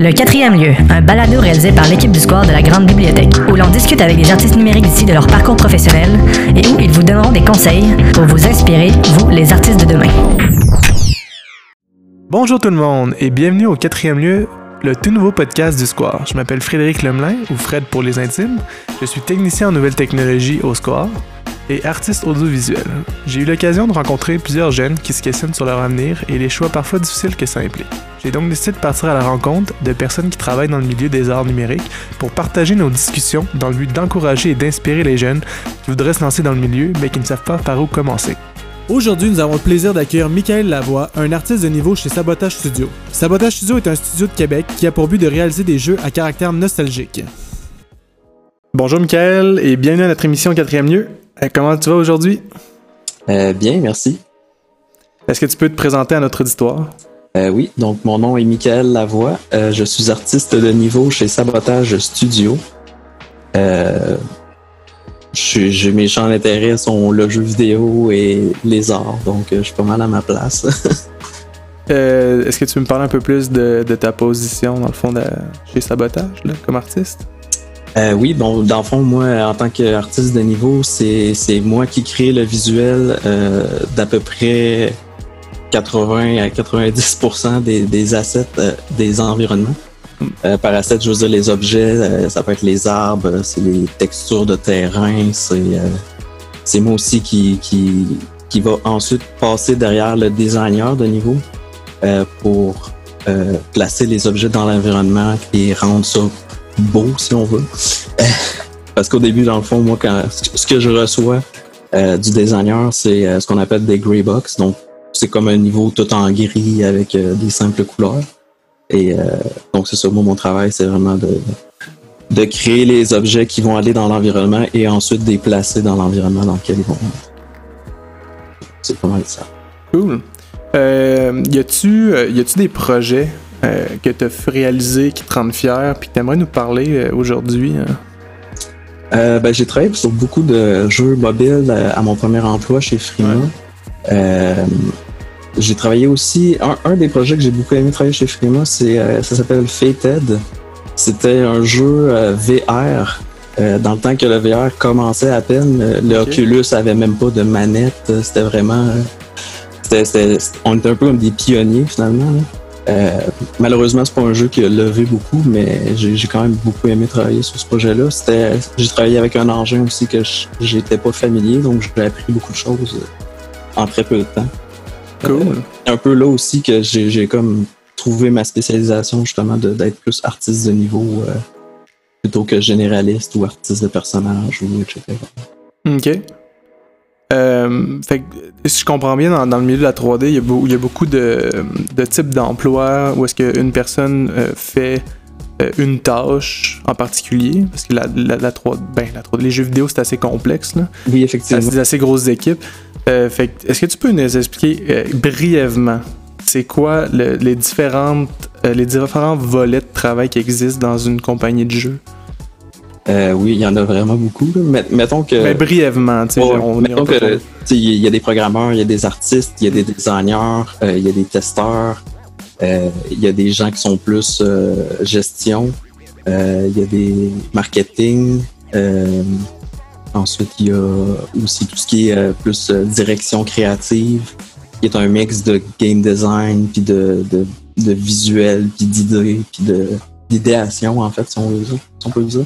Le quatrième lieu, un balado réalisé par l'équipe du Square de la Grande Bibliothèque, où l'on discute avec des artistes numériques d'ici de leur parcours professionnel et où ils vous donneront des conseils pour vous inspirer, vous, les artistes de demain. Bonjour tout le monde et bienvenue au quatrième lieu, le tout nouveau podcast du Square. Je m'appelle Frédéric Lemelin, ou Fred pour les intimes. Je suis technicien en nouvelles technologies au Square et artiste audiovisuel. J'ai eu l'occasion de rencontrer plusieurs jeunes qui se questionnent sur leur avenir et les choix parfois difficiles que ça implique. J'ai donc décidé de partir à la rencontre de personnes qui travaillent dans le milieu des arts numériques pour partager nos discussions dans le but d'encourager et d'inspirer les jeunes qui voudraient se lancer dans le milieu mais qui ne savent pas par où commencer. Aujourd'hui, nous avons le plaisir d'accueillir Michael Lavoie, un artiste de niveau chez Sabotage Studio. Sabotage Studio est un studio de Québec qui a pour but de réaliser des jeux à caractère nostalgique. Bonjour Michael et bienvenue à notre émission Quatrième lieu. Euh, comment tu vas aujourd'hui? Euh, bien, merci. Est-ce que tu peux te présenter à notre auditoire? Euh, oui, donc mon nom est Michael Lavoie. je suis artiste de niveau chez Sabotage Studio. j'ai mes champs d'intérêt sont le jeu vidéo et les arts, donc je suis pas mal à ma place. Est-ce que tu peux me parler un peu plus de, ta position dans le fond de, chez Sabotage comme artiste? Euh, oui, bon, dans le fond, moi, en tant qu'artiste de niveau, c'est moi qui crée le visuel euh, d'à peu près 80 à 90 des, des assets euh, des environnements. Euh, par asset, je veux dire les objets, ça peut être les arbres, c'est les textures de terrain, c'est moi aussi qui, qui, qui va ensuite passer derrière le designer de niveau pour placer les objets dans l'environnement et rendre ça beau, si on veut. Parce qu'au début, dans le fond, moi, quand, ce que je reçois euh, du designer, c'est euh, ce qu'on appelle des gray box. Donc, c'est comme un niveau tout en gris avec euh, des simples couleurs. Et donc, c'est ça, moi, mon travail, c'est vraiment de, créer les objets qui vont aller dans l'environnement et ensuite les placer dans l'environnement dans lequel ils vont. C'est pas mal ça. Cool. y a-tu des projets euh, que tu as réalisé, qui te rendent fier, puis que tu aimerais nous parler euh, aujourd'hui? Hein? Euh, ben, j'ai travaillé sur beaucoup de jeux mobiles à mon premier emploi chez Frima. j'ai travaillé aussi. Un, des projets que j'ai beaucoup aimé travailler chez Frima, c'est ça s'appelle Fated. C'était un jeu VR. dans le temps que le VR commençait à peine, le Oculus avait même pas de manette. C'était vraiment. on était un peu comme des pionniers finalement. Euh, malheureusement, c'est pas un jeu qui a levé beaucoup, mais j'ai quand même beaucoup aimé travailler sur ce projet-là. C'était, j'ai travaillé avec un engin aussi que j'étais pas familier, donc j'ai appris beaucoup de choses euh, en très peu de temps. Cool. Euh, un peu là aussi que j'ai comme trouvé ma spécialisation justement d'être plus artiste de niveau plutôt que généraliste ou artiste de personnage ou etc. Ok. Euh, fait si je comprends bien, dans, le milieu de la 3D, il y a, beaucoup de, types d'emplois où est-ce qu'une personne euh, fait euh, une tâche en particulier, parce que la, la, 3, ben, la 3D, les jeux vidéo, c'est assez complexe. Là. Oui, effectivement. C'est des assez grosses équipes. fait est-ce que tu peux nous expliquer brièvement c'est quoi les, différentes, les différents volets de travail qui existent dans une compagnie de jeux? Euh, oui, il y en a vraiment beaucoup. Mettons que. Mais brièvement, tu sais. mettons que il y a des programmeurs, il y a des artistes, il y a des designers, euh, il y a des testeurs, euh, il y a des gens qui sont plus gestion, il y a des marketing. ensuite, il y a aussi tout ce qui est plus direction créative, qui est un mix de game design, puis de, de, de visuel, puis d'idées, puis de d'idéation, en fait, si on, veut, si on peut dire.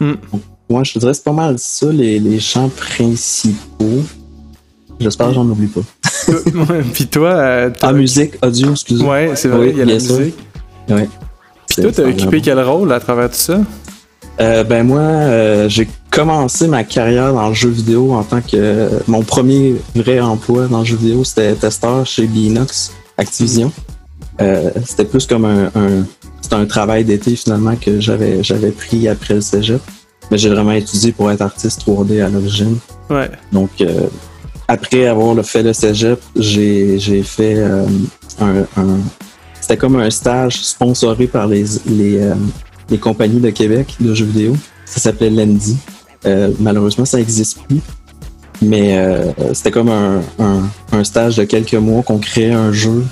Moi, je te dirais c'est pas mal ça, les, les champs principaux. J'espère que j'en oublie pas. Puis toi. Euh, ah, musique, audio, excuse-moi. Ouais, c'est vrai, il y a la musique. Ouais. Puis toi, t'as occupé quel rôle à travers tout ça? Euh, ben moi, euh, j'ai commencé ma carrière dans le jeu vidéo en tant que mon premier vrai emploi dans le jeu vidéo, c'était testeur chez Binox Activision. Euh, c'était plus comme un, un c'était un travail d'été finalement que j'avais j'avais pris après le cégep. Mais j'ai vraiment étudié pour être artiste 3D à l'origine. Ouais. Donc euh, après avoir fait le cégep, j'ai j'ai fait euh, un, c'était comme un stage sponsoré par les les, euh, les compagnies de Québec de jeux vidéo. Ça s'appelait Lendy. malheureusement, ça n'existe plus. Mais c'était comme un, un, un, stage de quelques mois qu'on créait un jeu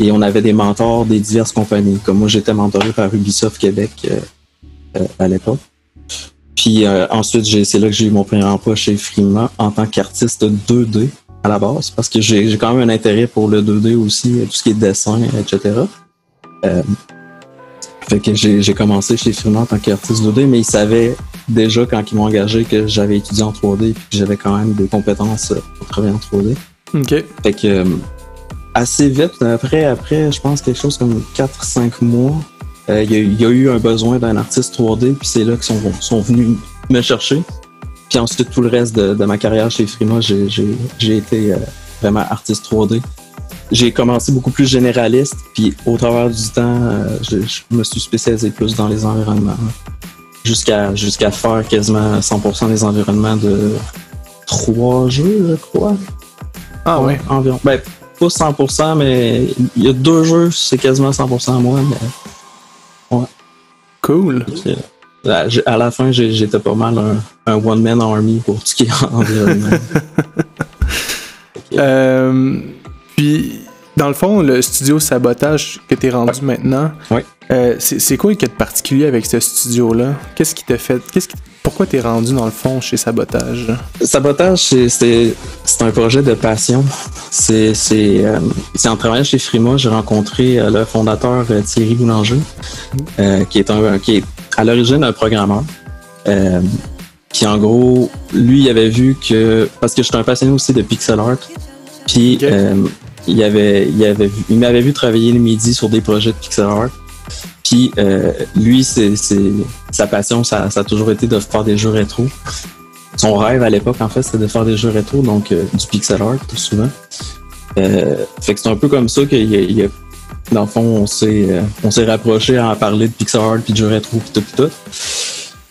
et on avait des mentors des diverses compagnies. Comme moi, j'étais mentoré par Ubisoft Québec euh, à l'époque. Puis ensuite, c'est là que j'ai eu mon premier emploi chez Frima en tant qu'artiste 2D à la base, parce que j'ai quand même un intérêt pour le 2D aussi, tout ce qui est dessin, etc. fait que j'ai commencé chez Frima en tant qu'artiste 2D, mais ils savaient déjà quand ils m'ont engagé que j'avais étudié en 3D et que j'avais quand même des compétences pour travailler en 3D. OK. Fait que assez vite, après, après, je pense quelque chose comme 4-5 mois, euh, il y, a eu un besoin d'un artiste 3D, puis c'est là qu'ils sont, sont venus me chercher. Puis ensuite, tout le reste de, ma carrière chez Frima, j'ai été euh, vraiment artiste 3D. J'ai commencé beaucoup plus généraliste, puis au travers du temps, euh, je, me suis spécialisé plus dans les environnements. Jusqu'à jusqu'à faire quasiment 100% des environnements de trois jeux, je crois. Ah ouais. Environ. Ben, pas 100%, mais il y a deux jeux, c'est quasiment 100% moi, mais. Ouais. Cool. à la fin, j'étais pas mal un, one-man army pour tout ce qui est environnement. euh, puis, dans le fond, le studio Sabotage que tu es rendu maintenant, ouais. Euh, c'est quoi qui est de particulier avec ce studio-là? Qu'est-ce qui t'a fait. Qu'est-ce qui, pourquoi t'es rendu dans le fond chez Sabotage? Sabotage, c'est un projet de passion. C'est euh, en travaillant chez Frima, j'ai rencontré euh, le fondateur Thierry Boulanger, qui est un qui est à l'origine un programmeur. qui en gros, lui, il avait vu que. Parce que je suis un passionné aussi de pixel art. Puis il avait, il avait il m'avait vu travailler le midi sur des projets de pixel art. Puis euh, lui, c'est, sa passion, ça, a toujours été de faire des jeux rétro. Son rêve à l'époque, en fait, c'était de faire des jeux rétro, donc euh, du pixel art, tout souvent. Euh, fait que c'est un peu comme ça qu'il y a, dans le fond, on s'est, on s'est rapproché à en parler de pixel art, puis de jeux rétro, puis tout, puis tout.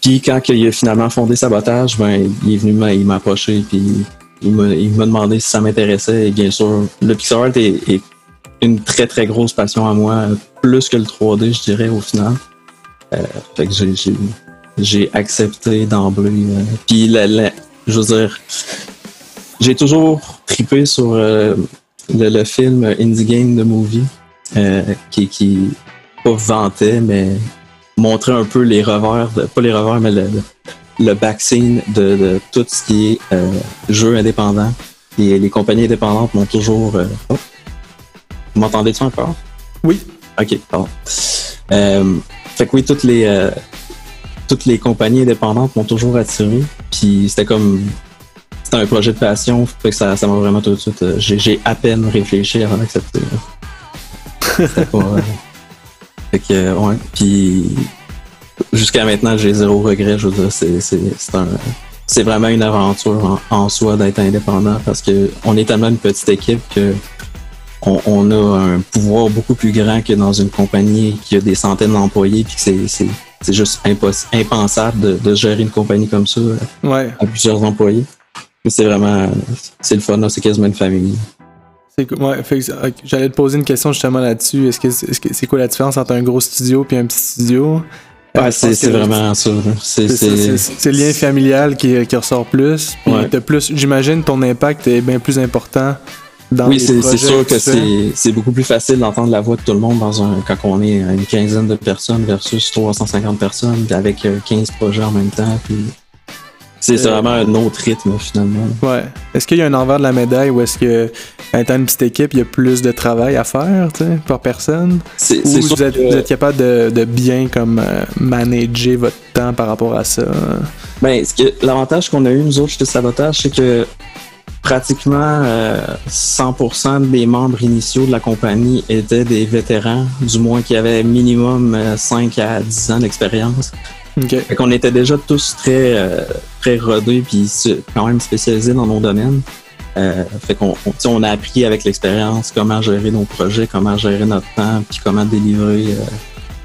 Puis quand il a finalement fondé Sabotage, ben, il est venu il m'a approché, puis il m'a, il m'a demandé si ça m'intéressait. Et bien sûr, le pixel art est une très très grosse passion à moi, plus que le 3D, je dirais, au final. Euh, fait que j'ai accepté d'emblée. Euh, puis, je veux dire, j'ai toujours tripé sur euh, le, film Indie Game de Movie, qui, qui pas vantait, mais montrait un peu les revers, pas les revers, mais le, le backscene de, de, tout ce qui est jeu indépendant. Et les compagnies indépendantes m'ont toujours. Oh, vous m'entendez-tu encore? Oui. OK, pardon. Euh, fait que oui, toutes les, euh, toutes les compagnies indépendantes m'ont toujours attiré. Puis c'était comme. C'était un projet de passion. Fait que ça, m'a vraiment tout de suite. Euh, j'ai, à peine réfléchi avant d'accepter. C'était pas. fait que, ouais. Puis jusqu'à maintenant, j'ai zéro regret. Je veux dire, c'est vraiment une aventure en, en soi d'être indépendant parce que on est tellement une petite équipe que on, a un pouvoir beaucoup plus grand que dans une compagnie qui a des centaines d'employés puis que c'est juste impensable de, gérer une compagnie comme ça ouais. à plusieurs employés. C'est vraiment, c'est le fun, c'est quasiment une famille. Ouais, j'allais te poser une question justement là-dessus. Est-ce que c'est quoi la différence entre un gros studio et un petit studio? Ouais, c'est vraiment ça. C'est le lien familial qui, ressort plus. plus J'imagine ton impact est bien plus important oui, c'est sûr que c'est beaucoup plus facile d'entendre la voix de tout le monde dans un, quand on est une quinzaine de personnes versus 350 personnes avec 15 euh, projets en même temps. c'est euh, vraiment un autre rythme finalement. Ouais. Est-ce qu'il y a un envers de la médaille ou est-ce que étant une petite équipe, il y a plus de travail à faire par personne? C'est Ou vous, êtes, vous êtes capable de, bien comme euh, manager votre temps par rapport à ça? Ben, l'avantage qu'on a eu nous autres chez Sabotage, c'est que pratiquement 100% euh, des membres initiaux de la compagnie étaient des vétérans, du moins qui avaient minimum 5 euh, à 10 ans d'expérience. Okay. Fait qu'on était déjà tous très, euh, très rodés puis quand même spécialisés dans nos domaines. fait qu'on on, a appris avec l'expérience comment gérer nos projets, comment gérer notre temps, puis comment délivrer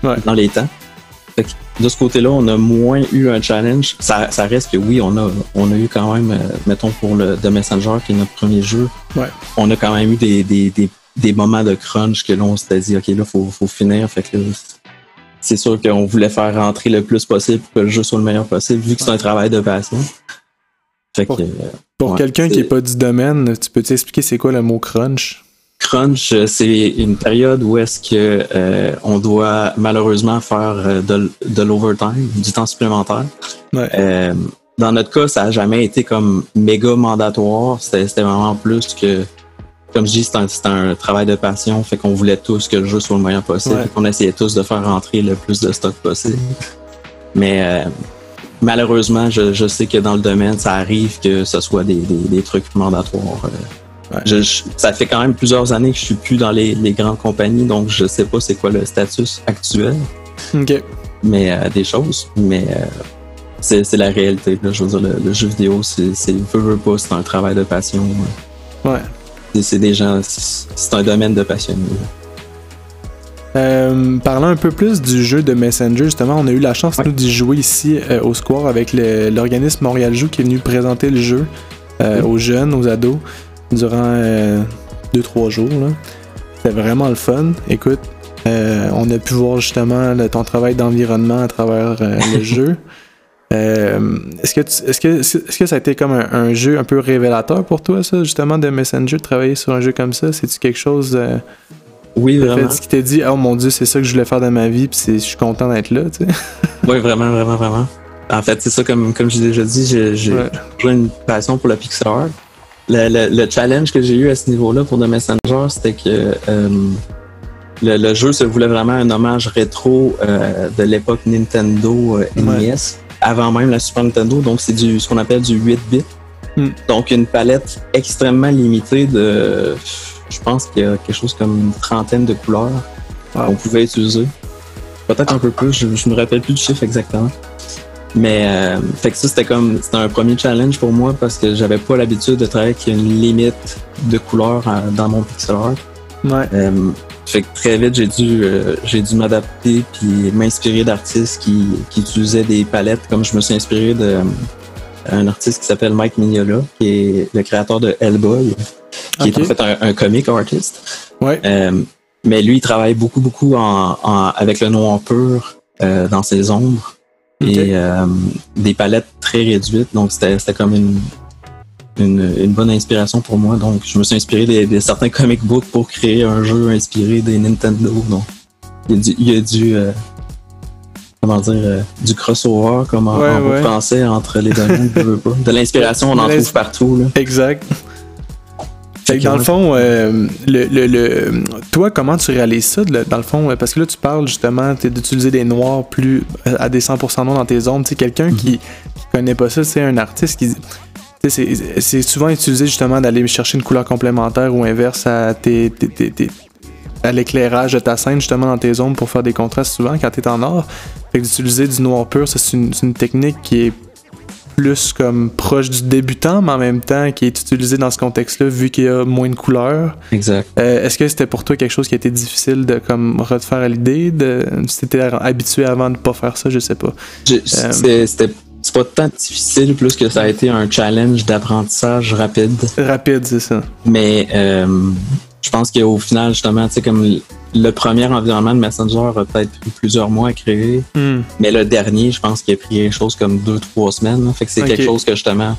dans les temps de ce côté-là, on a moins eu un challenge. Ça, reste que oui, on a, on a eu quand même, euh, mettons pour le The Messenger, qui est notre premier jeu, on a quand même eu des, des, des, moments de crunch que l'on on s'était dit, OK, là, faut, faut finir. Fait que c'est sûr qu'on voulait faire rentrer le plus possible pour que le jeu soit le meilleur possible, vu que c'est un travail de passion. Fait pour, pour quelqu'un qui n'est pas du domaine, tu peux t'expliquer c'est quoi le mot crunch? Crunch, euh, c'est une période où est-ce que euh, on doit malheureusement faire euh, de, de l'overtime, du temps supplémentaire. Ouais. Euh, dans notre cas, ça a jamais été comme méga mandatoire. C'était vraiment plus que, comme je dis, c'est un, un travail de passion. Fait qu'on voulait tous que le jeu soit le meilleur possible. Ouais. Qu'on essayait tous de faire rentrer le plus de stock possible. Mais euh, malheureusement, je, je sais que dans le domaine, ça arrive que ce soit des, des, des trucs mandatoires. Ouais. Je- je- ça fait quand même plusieurs années que je suis plus dans les, les grandes compagnies, donc je sais pas c'est quoi le statut actuel mais euh, des choses. Mais euh, c'est la réalité. Là. Je veux dire, le, le jeu vidéo, c'est c'est- veut, veut pas, c'est un travail de passion. Ouais. C'est- des gens, c'est un domaine de passionnés. Euh, parlant un peu plus du jeu de Messenger, justement, on a eu la chance Ouais. nous d'y jouer ici euh, au Square avec l'organisme Montréal Joue qui est venu présenter le jeu euh, Oui. aux jeunes, aux ados, durant 2-3 jours. là. C'était vraiment le fun. Écoute, euh, on a pu voir justement le- ton travail d'environnement à travers euh, le jeu. Euh, est-ce que, tu- est-ce que est-ce que ça a été comme un, un jeu un peu révélateur pour toi, ça, justement, de Messenger, de travailler sur un jeu comme ça? C'est-tu quelque chose euh, Oui, vraiment. fait, qui t'a dit oh mon dieu c'est ça que je voulais faire de ma vie puis je suis content d'être là tu sais Oui, vraiment, vraiment, vraiment. En fait, c'est ça, comme, comme j'ai déjà dit, j'ai j'ai Ouais. toujours une passion pour le pixel art. Le, le- le challenge que j'ai eu à ce niveau-là pour The Messenger, c'était que euh, le, le jeu se voulait vraiment un hommage rétro euh, de l'époque Nintendo euh, Ouais. NES, avant même la Super Nintendo. Donc, c'est du ce qu'on appelle du 8 bits. Hmm. Donc, une palette extrêmement limitée de, je pense qu'il y a quelque chose comme une trentaine de couleurs Wow. qu'on pouvait utiliser. Peut-être un peu plus, je, je me rappelle plus du chiffre exactement. Mais euh, fait que ça c'était comme c'était un premier challenge pour moi parce que j'avais pas l'habitude de travailler avec une limite de couleurs euh, dans mon pixel art. ouais. Euh, fait que très vite j'ai dû euh, j'ai dû m'adapter puis m'inspirer d'artistes qui, qui utilisaient des palettes. Comme je me suis inspiré de euh, un artiste qui s'appelle Mike Mignola qui est le créateur de Hellboy qui est en fait un, un comic artist. ouais. Euh, mais lui, il travaille beaucoup, beaucoup en, en- avec le noir pur euh, dans ses ombres Et euh, des palettes très réduites. Donc, c'était c'était comme une, une, une bonne inspiration pour moi. Donc, je me suis inspiré des, des certains comic books pour créer un jeu inspiré des Nintendo. Donc, il y a du, il y a du euh, comment dire, euh, du crossover, comme en, Ouais, en bon ouais. français, entre les domaines. De l'inspiration, on en trouve partout. Là. exact fait que dans le fond euh, le, le, le- toi comment tu réalises ça dans le fond euh, parce que là tu parles justement d'utiliser des noirs plus euh, à des 100% noirs dans tes ombres tu quelqu'un Mhm. qui, qui connaît pas ça c'est un artiste qui c'est souvent utilisé justement d'aller chercher une couleur complémentaire ou inverse à tes, tes- tes- tes- à l'éclairage de ta scène justement dans tes ombres pour faire des contrastes souvent quand t'es en or. Fait que d'utiliser du noir pur, ça, c'est une, c'est une technique qui est plus comme proche du débutant, mais en même temps qui est utilisée dans ce contexte-là vu qu'il y a moins de couleurs. Exact. Euh, Est-ce que c'était pour toi quelque chose qui a été difficile de comme refaire à l'idée de si t'étais habitué avant de pas faire ça, je sais pas. C'est- C'était c'est pas tant difficile, plus que ça a été un challenge d'apprentissage rapide. Rapide, c'est ça. Mais euh, je pense qu'au final, justement, tu sais, comme le- premier environnement de Messenger a peut-être pris plusieurs mois à créer, Hmm. mais le dernier, je pense qu'il a pris quelque chose comme deux, trois semaines. là. Fait que c'est quelque chose que justement,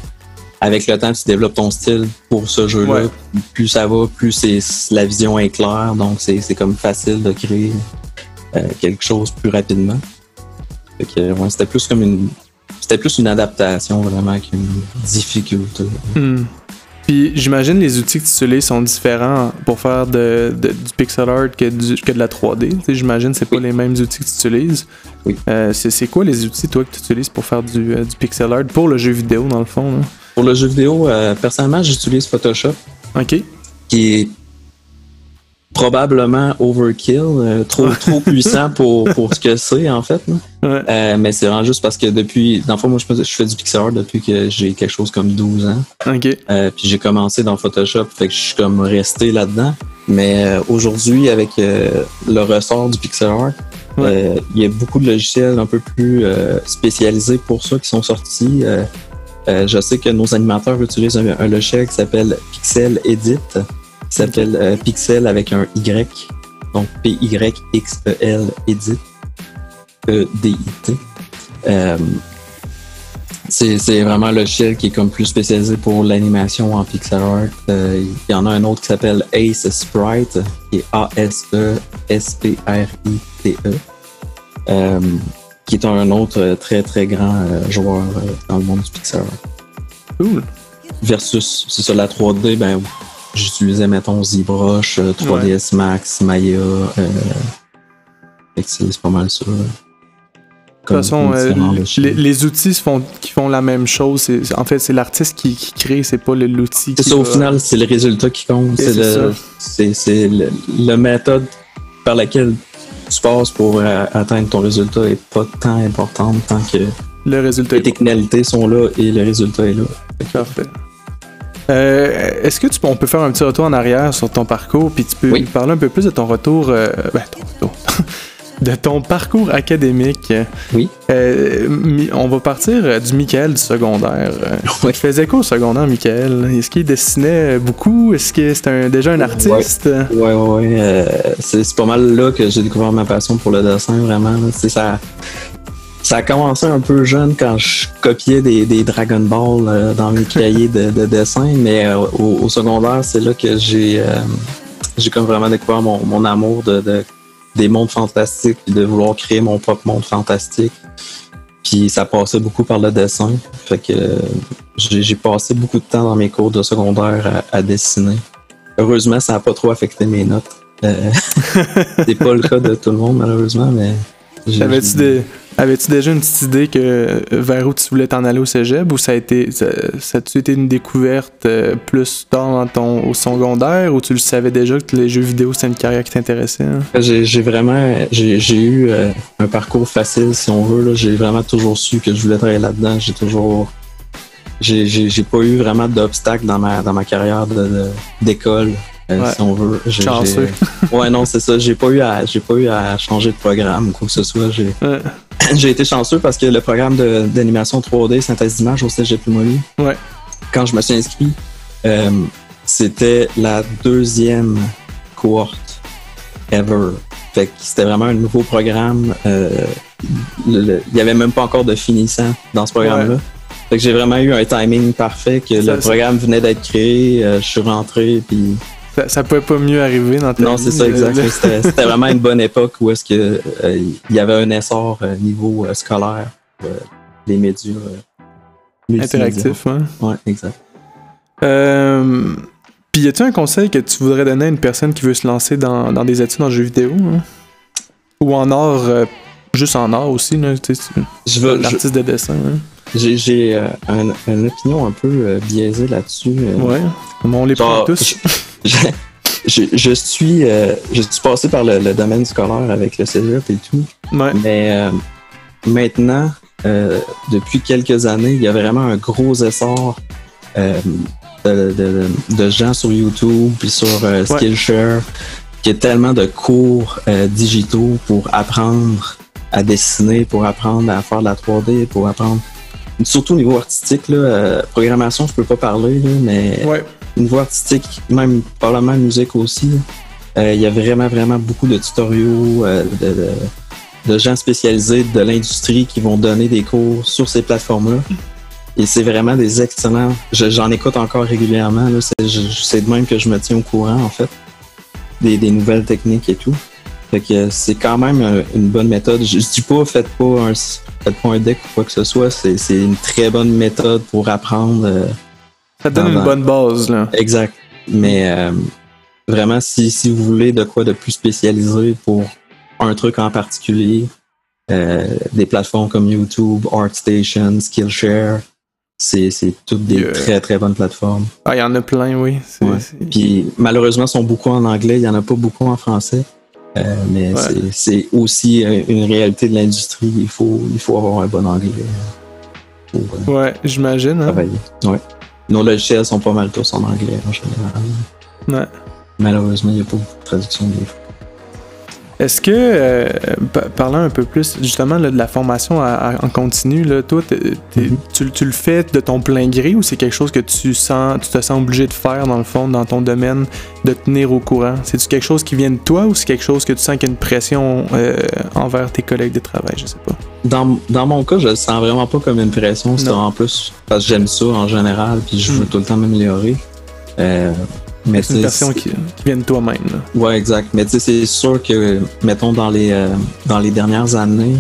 avec le temps, tu développes ton style pour ce jeu-là. Ouais. Plus ça va, plus c'est la vision est claire, donc c'est c'est comme facile de créer euh, quelque chose plus rapidement. Fait que ouais, c'était plus comme une c'était plus une adaptation vraiment qu'une difficulté. Hmm. Puis j'imagine les outils que tu utilises sont différents pour faire de, de- du pixel art que, du- que de la 3D. Tu sais, J'imagine que c'est pas Oui. les mêmes outils que tu utilises. Oui. Euh, c'est c'est quoi les outils toi que tu utilises pour faire du, euh, du pixel art pour le jeu vidéo dans le fond? Là? Pour le jeu vidéo, euh, personnellement, j'utilise Photoshop. Ok. qui est probablement overkill, euh, trop trop puissant pour, pour ce que c'est en fait. là. Ouais. Euh, mais c'est vraiment juste parce que depuis, dans le fond, moi je fais, je fais du pixel art depuis que j'ai quelque chose comme 12 ans. Ok. Euh, puis j'ai commencé dans Photoshop, fait que je suis comme resté là-dedans. Mais euh, aujourd'hui, avec euh, le ressort du pixel art, Ouais. euh, il y a beaucoup de logiciels un peu plus euh, spécialisés pour ça qui sont sortis. Euh, euh, je sais que nos animateurs utilisent un, un logiciel qui s'appelle Pixel Edit, qui s'appelle euh, Pixel avec un Y, donc P-Y-X-E-L Edit, E-D-I-T. Euh, c'est c'est vraiment le logiciel qui est comme plus spécialisé pour l'animation en pixel art. Euh, il y en a un autre qui s'appelle Ace Sprite, qui est A-S-E-S-P-R-I-T-E, euh, qui est un autre très très grand joueur dans le monde du pixel art. Cool. Versus, c'est ça, la 3D, ben, j'utilisais, mettons, ZBrush, euh, 3ds Max, Maya. Euh, c'est pas mal ça. De toute façon, euh, les, les outils font, qui font la même chose. En fait, c'est l'artiste qui, qui crée, c'est pas l'outil. C'est qui ça, au va- final, c'est le résultat qui compte. C'est le, ça. c'est, c'est le, le méthode par laquelle tu passes pour euh, atteindre ton résultat est pas tant importante tant que Le résultat les est technicalités sont là et le résultat est là. Parfait. Euh, Est-ce que tu peux, on peut faire un petit retour en arrière sur ton parcours, puis tu peux Oui. nous parler un peu plus de ton retour, euh, ben, ton retour, de ton parcours académique. Oui. Euh, on va partir du Michael du secondaire. Oui. Tu faisais quoi au secondaire, Michael? Est-ce qu'il dessinait beaucoup? Est-ce que c'était un- déjà un artiste? Ouais, ouais, ouais. euh, c'est, c'est pas mal là que j'ai découvert ma passion pour le dessin, vraiment. sais, ça, ça a commencé un peu jeune quand je copiais des, des Dragon Ball euh, dans mes cahiers de, de dessin, mais euh, au, au secondaire, c'est là que j'ai, euh, j'ai comme vraiment découvert mon, mon amour de, de- des mondes fantastiques, puis de vouloir créer mon propre monde fantastique. Puis ça passait beaucoup par le dessin. Fait que euh, j'ai, passé beaucoup de temps dans mes cours de secondaire à- à dessiner. Heureusement, ça n'a pas trop affecté mes notes. Euh, c'est pas le cas de tout le monde, malheureusement, mais. j'ai- Avais-tu des- avais-tu déjà une petite idée que euh, vers où tu voulais t'en aller au cégep ou ça a été ça, ça a-tu été une découverte euh, plus tard dans ton au secondaire ou tu le savais déjà que les jeux vidéo c'était une carrière qui t'intéressait hein? J'ai j'ai vraiment. J'ai eu euh, un parcours facile, si on veut. J'ai vraiment toujours su que je voulais travailler là-dedans. J'ai toujours. J'ai pas eu vraiment d'obstacles dans ma, dans ma carrière de- de- d'école, euh, Ouais. si on veut. Chanceux. j'ai- Ouais, non, c'est ça. J'ai pas eu à j'ai pas eu à changer de programme ou quoi que ce soit. J'ai Ouais. j'ai été chanceux parce que le programme de- d'animation 3D, synthèse d'image au Cégep Limoilou, Ouais. quand je me suis inscrit, euh, c'était la deuxième cohorte ever. Fait que c'était vraiment un nouveau programme. euh, Il y avait même pas encore de finissant dans ce programme-là. Fait que j'ai vraiment eu un timing parfait que Ça, le programme venait d'être créé, euh, je suis rentré, puis Ça, ça pouvait pas mieux arriver dans ta non, c'est ça, le- exact. C'était vraiment une bonne époque où est-ce que euh, il y avait un essor euh, niveau euh, scolaire euh, des médias euh, multimédia. interactif. hein? Ouais, exact. Euh, Puis y a-tu un conseil que tu voudrais donner à une personne qui veut se lancer dans, dans des études en jeux vidéo hein? Ou en art, euh, juste en art aussi, là, tu sais, tu- Je veux, je- l'artiste de dessin. hein. j'ai j'ai euh, un- une opinion un peu euh, biaisée là-dessus. euh. Ouais, on les prend tous. je, je, je suis euh, je suis passé par le, le domaine scolaire avec le cégep et tout, Ouais. mais maintenant, depuis quelques années, il y a vraiment un gros essor de, de- de gens sur YouTube puis sur Skillshare qui a tellement de cours digitaux pour apprendre à dessiner, pour apprendre à faire de la 3D, pour apprendre surtout au niveau artistique là, euh, programmation je peux pas parler là, mais Ouais. niveau artistique, même probablement musique aussi. euh, Il y a vraiment, vraiment beaucoup de tutoriaux euh, de, de- de gens spécialisés de l'industrie qui vont donner des cours sur ces plateformes-là. Et c'est vraiment des excellents. je- J'en écoute encore régulièrement. c'est de même que je me tiens au courant, en fait, des, des nouvelles techniques et tout. Fait que c'est quand même euh, une bonne méthode. Je, je dis pas faites pas un faites pas un deck ou quoi que ce soit. C'est c'est une très bonne méthode pour apprendre. euh, Ça te donne une bonne base, là. Exact. Mais euh, vraiment, si, si vous voulez de quoi de plus spécialisé pour un truc en particulier, euh, des plateformes comme YouTube, ArtStation, Skillshare, c'est c'est toutes des Yeah. très très bonnes plateformes. Ah, il y en a plein, oui. C'est- Ouais. c'est- Puis malheureusement, sont beaucoup en anglais, il y en a pas beaucoup en français. Euh, mais Ouais. c'est- aussi euh, une réalité de l'industrie. Il faut, il faut avoir un bon anglais euh, pour Ouais, j'imagine. Hein? travailler. Ouais. Nos logiciels sont pas mal tous en anglais en général. Ouais. Malheureusement, il n'y a pas beaucoup de traduction des fois. Est-ce que, euh, pa- parlant un peu plus justement là, de la formation à- à- en continu, là, toi, Mhm. tu, tu le fais de ton plein gré ou c'est quelque chose que tu sens, tu te sens obligé de faire dans le fond, dans ton domaine, de tenir au courant? C'est-tu quelque chose qui vient de toi ou c'est quelque chose que tu sens qu'il y a une pression euh, envers tes collègues de travail? Je sais pas. Dans, dans mon cas, je le sens vraiment pas comme une pression. C'est en plus parce que j'aime ça en général, puis je veux Mm. tout le temps m'améliorer. Euh, mais C'est une pression qui, qui vient de toi-même. Ouais, exact. Mais tu sais, c'est sûr que, mettons, dans les, euh, dans les dernières années,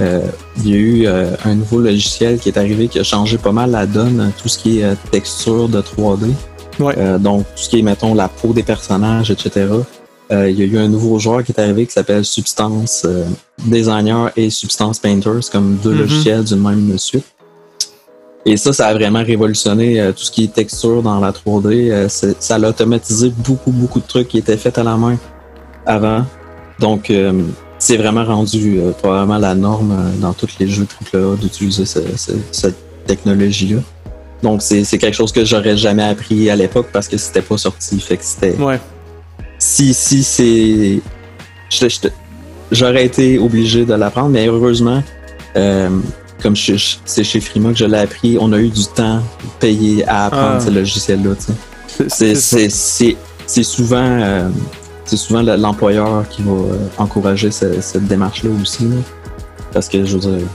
euh, il y a eu euh, un nouveau logiciel qui est arrivé qui a changé pas mal la donne, tout ce qui est euh, texture de 3D. Ouais. Euh, donc, tout ce qui est, mettons, la peau des personnages, etc. Euh, il y a eu un nouveau joueur qui est arrivé qui s'appelle Substance Designer et Substance Painter. C'est comme deux Mhm. logiciels d'une même suite. Et ça, ça a vraiment révolutionné euh, tout ce qui est texture dans la 3D. Euh, ça a automatisé beaucoup, beaucoup de trucs qui étaient faits à la main avant. Donc, euh, c'est vraiment rendu euh, probablement la norme euh, dans tous les jeux AAA d'utiliser ce- ce- cette technologie-là. Donc, c'est c'est quelque chose que j'aurais jamais appris à l'époque parce que c'était pas sorti. Fait que c'était Ouais. si si c'est j'aurais été obligé de l'apprendre mais heureusement euh, comme je- je- c'est chez Frima que je l'ai appris on a eu du temps payé à apprendre Ah. ce logiciel là C'est- c'est c'est- c'est c'est c'est souvent euh, c'est souvent le- l'employeur qui va euh, encourager ce- cette démarche là aussi là. parce que je veux dire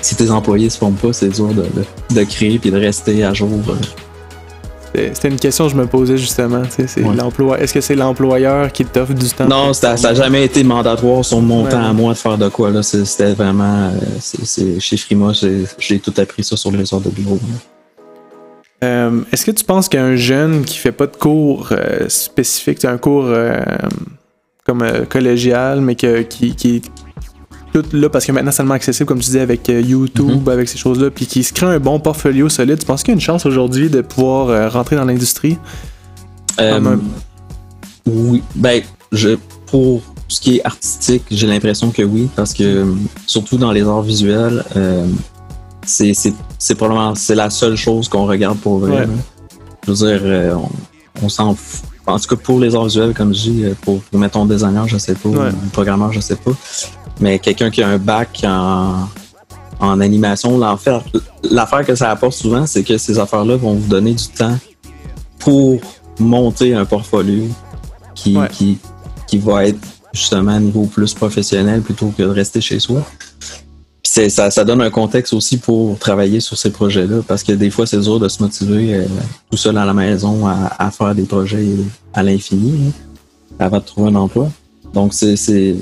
si tes employés se font pas c'est dur de, de, de créer puis de rester à jour euh. C'est- C'était une question que je me posais justement. c'est Ouais. l'emploi- Est-ce que c'est l'employeur qui t'offre du temps? Non, ça n'a jamais été mandatoire sur mon Ouais. temps à moi de faire de quoi. C'était vraiment. euh, chez Frima, j'ai tout appris ça sur les heures de bureau. Euh, Est-ce que tu penses qu'un jeune qui fait pas de cours euh, spécifiques, un cours euh, comme euh, collégial, mais que, qui, tout là parce que maintenant c'est tellement accessible, comme tu disais, avec euh, YouTube, Mhm. avec ces choses-là, puis qui se crée un bon portfolio solide, tu penses qu'il y a une chance aujourd'hui de pouvoir euh, rentrer dans l'industrie? Euh, un- Oui. Ben, je, pour ce qui est artistique, j'ai l'impression que oui, parce que surtout dans les arts visuels, euh, c'est probablement c'est la seule chose qu'on regarde pour vrai. Ouais. Je veux dire, on, on s'en fout. En tout cas, pour les arts visuels, comme je dis, pour, pour mettons designer, je sais pas, Ouais. ou programmeur, je sais pas. Mais quelqu'un qui a un bac en, en animation, l'affaire que ça apporte souvent, c'est que ces affaires-là vont vous donner du temps pour monter un portfolio qui, Ouais. qui, qui va être justement à niveau plus professionnel plutôt que de rester chez soi. Puis ça, ça donne un contexte aussi pour travailler sur ces projets-là parce que des fois, c'est dur de se motiver euh, tout seul à la maison à, à faire des projets à l'infini là, avant de trouver un emploi. Donc, c'est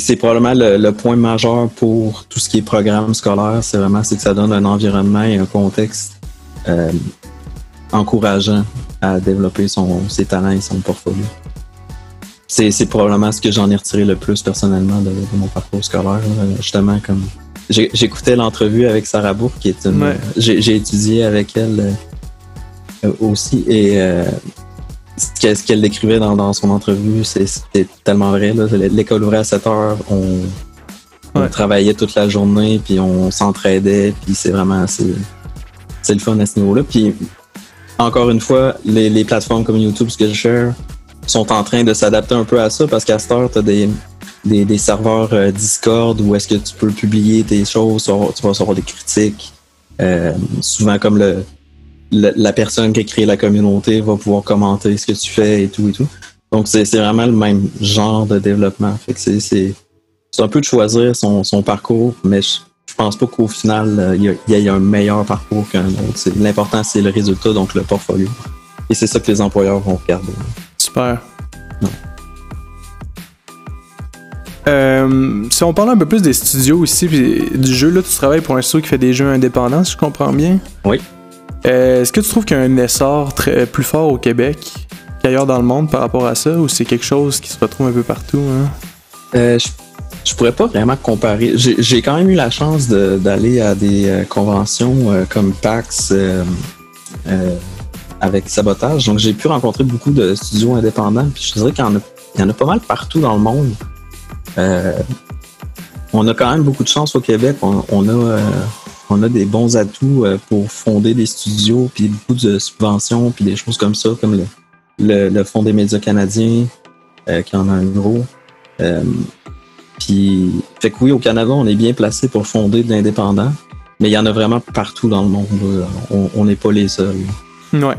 c'est- probablement le, le point majeur pour tout ce qui est programme scolaire. C'est vraiment c'est que ça donne un environnement et un contexte euh, encourageant à développer son, ses talents et son portfolio. C'est probablement ce que j'en ai retiré le plus personnellement de, de mon parcours scolaire. Justement, comme j'ai- j'écoutais l'entrevue avec Sarah Bourg, qui est une. Ouais. J'ai étudié avec elle euh, aussi et euh, ce qu'elle- décrivait dans, dans son entrevue, c'est- c'était tellement vrai. là. L'école ouvrait à 7 heures, on, on Ouais. travaillait toute la journée, puis on s'entraidait, puis c'est vraiment c'est c'est le fun à ce niveau-là. Puis encore une fois, les, les plateformes comme YouTube, Skillshare, sont en train de s'adapter un peu à ça parce qu'à cette heure, tu as des, des, des serveurs euh, Discord où est-ce que tu peux publier tes choses, tu vas- tu vas recevoir des critiques. Euh, souvent, comme le, la personne qui a créé la communauté va pouvoir commenter ce que tu fais et tout et tout. Donc, c'est vraiment le même genre de développement. Fait que c'est- un peu de choisir son, son parcours, mais je, je pense pas qu'au final, euh, il y, a- y ait un meilleur parcours qu'un autre. L'important, c'est le résultat, donc le portfolio. Et c'est ça que les employeurs vont regarder. Super. Ouais. Euh, si on parle un peu plus des studios ici, puis du jeu, là, tu travailles pour un studio qui fait des jeux indépendants, si je comprends bien? Oui. Euh, Est-ce que tu trouves qu'il y a un essor très, plus fort au Québec qu'ailleurs dans le monde par rapport à ça, ou c'est quelque chose qui se retrouve un peu partout? Hein? Euh, je, pourrais pas vraiment comparer. J'ai quand même eu la chance d'aller à des euh, conventions euh, comme PAX euh, euh, avec Sabotage. Donc, j'ai pu rencontrer beaucoup de studios indépendants. Je dirais qu'il y, en a- pas mal partout dans le monde. Euh, on a quand même beaucoup de chance au Québec. On, a, euh, on a des bons atouts euh, pour fonder des studios, puis beaucoup de subventions, puis des choses comme ça, comme le, le, le Fonds des médias canadiens, euh, qui en a un gros. Euh, puis, fait que oui, au Canada, on est bien placé pour fonder de l'indépendant, mais il y en a vraiment partout dans le monde. On- n'est pas les seuls. Ouais.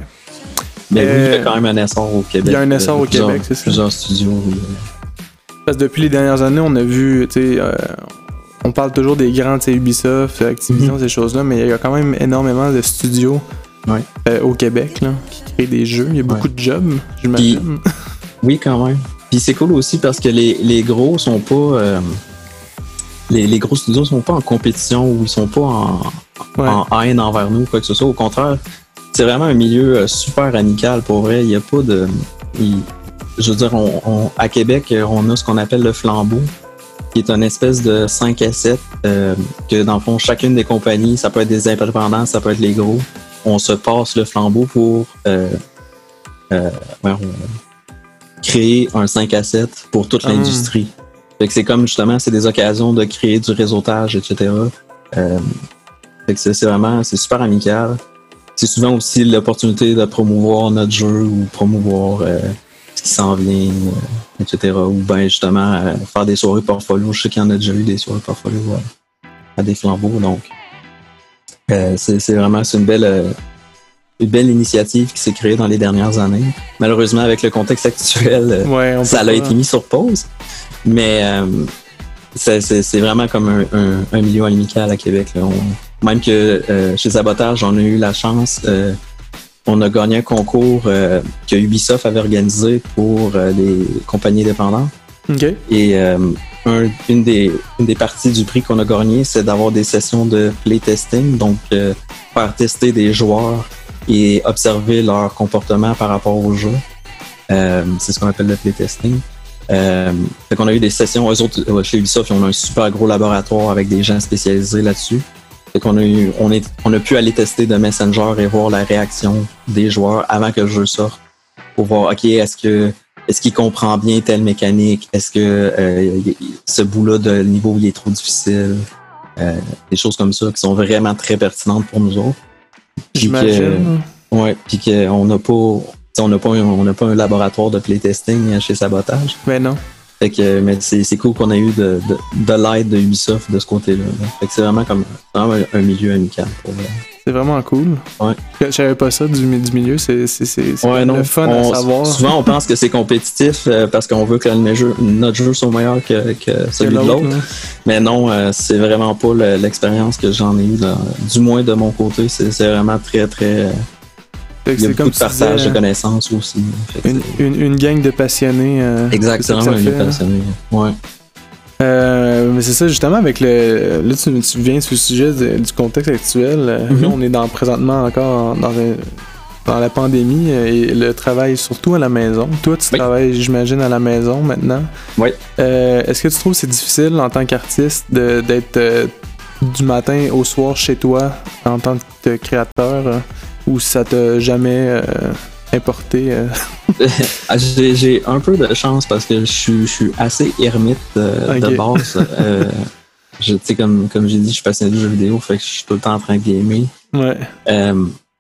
Mais oui, il y a quand même un essor au Québec. il y a un essor au Québec, c'est ça. Plusieurs studios. oui. Parce que depuis les dernières années, on a vu, tu sais, on parle toujours des grands, Ubisoft, Activision, ces choses-là, mais il y a quand même énormément de studios Ouais. euh, au Québec là, qui créent des jeux. Il y a beaucoup de jobs, j'imagine. Oui, quand même. Puis c'est cool aussi parce que les, les gros sont pas. euh, les, les gros studios sont pas en compétition ou ils sont pas en, Ouais. en haine envers nous, quoi que ce soit. Au contraire, c'est vraiment un milieu euh, super amical pour vrai. Il n'y a pas de. il- je veux dire, on, on- à Québec, on a ce qu'on appelle le flambeau, qui est une espèce de 5 à 7, euh, que dans le fond, chacune des compagnies, ça peut être des indépendants, ça peut être les gros, on se passe le flambeau pour euh, euh, créer un 5 à 7 pour toute Ah. l'industrie. Fait que c'est comme justement, c'est des occasions de créer du réseautage, etc. Fait que c'est vraiment, c'est super amical. C'est souvent aussi l'opportunité de promouvoir notre jeu ou promouvoir qui s'en vient, euh, etc. Ou ben justement euh, faire des soirées portfolio. Je sais qu'il y en a déjà eu des soirées portfolio à des flambeaux, donc euh, c'est vraiment une belle une belle initiative qui s'est créée dans les dernières années. Malheureusement, avec le contexte actuel, Ouais, ça a pas- été mis sur pause. Mais euh, c'est- vraiment comme un, un- un milieu amical à Québec. On- même que euh, chez Sabotage, on a eu la chance, euh, on a gagné un concours euh, que Ubisoft avait organisé pour euh, les compagnies indépendantes. Ok. Et euh, un- une, des, une des parties du prix qu'on a gagné, c'est d'avoir des sessions de playtesting, donc euh, faire tester des joueurs et observer leur comportement par rapport au jeu. Euh, c'est ce qu'on appelle le playtesting. Euh, fait qu'on a eu des sessions, eux autres, chez Ubisoft, on a un super gros laboratoire avec des gens spécialisés là-dessus. Fait qu'on a eu, on est, on a pu aller tester de Messenger et voir la réaction des joueurs avant que le jeu sorte. Pour voir, OK, est-ce que, est-ce qu'il comprend bien telle mécanique? Est-ce que euh, ce bout-là de niveau il est trop difficile? Euh, des choses comme ça qui sont vraiment très pertinentes pour nous autres. Puis que- J'imagine. Ouais, puis qu'on n'a pas, on n'a pas, un- on n'a pas un laboratoire de playtesting chez Sabotage. Mais non. Fait que, mais c'est, c'est cool qu'on ait eu de, de, de l'aide de Ubisoft de ce côté-là. là. Fait que c'est vraiment comme vraiment un, milieu amical pour vrai. C'est vraiment cool. Ouais. Je savais pas ça du, du milieu. C'est c'est- c'est- c'est Ouais, le fun On- à savoir. Souvent, on pense que c'est compétitif euh, parce qu'on veut que le jeu- notre jeu soit meilleur que, que celui de l'autre. Mais non, euh, c'est vraiment pas le- l'expérience que j'en ai eue. là. Du moins de mon côté, c'est, c'est vraiment très, très. Il y a beaucoup de partage disais, de connaissances aussi. Que une, une, une gang de passionnés. euh, Exactement, ça que ça un fait, hein. Ouais. Euh, mais c'est ça, justement, avec le. Là, tu, tu viens sur le sujet de- du contexte actuel. Mhm. Là, on est dans, présentement encore dans, un- dans la pandémie et le travail surtout à la maison. Toi, tu Oui. travailles, j'imagine, à la maison maintenant. Oui. Euh, Est-ce que tu trouves que c'est difficile en tant qu'artiste de- d'être euh, du matin au soir chez toi en tant que créateur ou ça t'a jamais euh, importé euh, Ah, J'ai un peu de chance parce que je suis, assez ermite euh, de base. Je- comme, comme j'ai dit, je suis passionné de jeux vidéo, fait que je suis tout le temps en train de gamer. Ouais.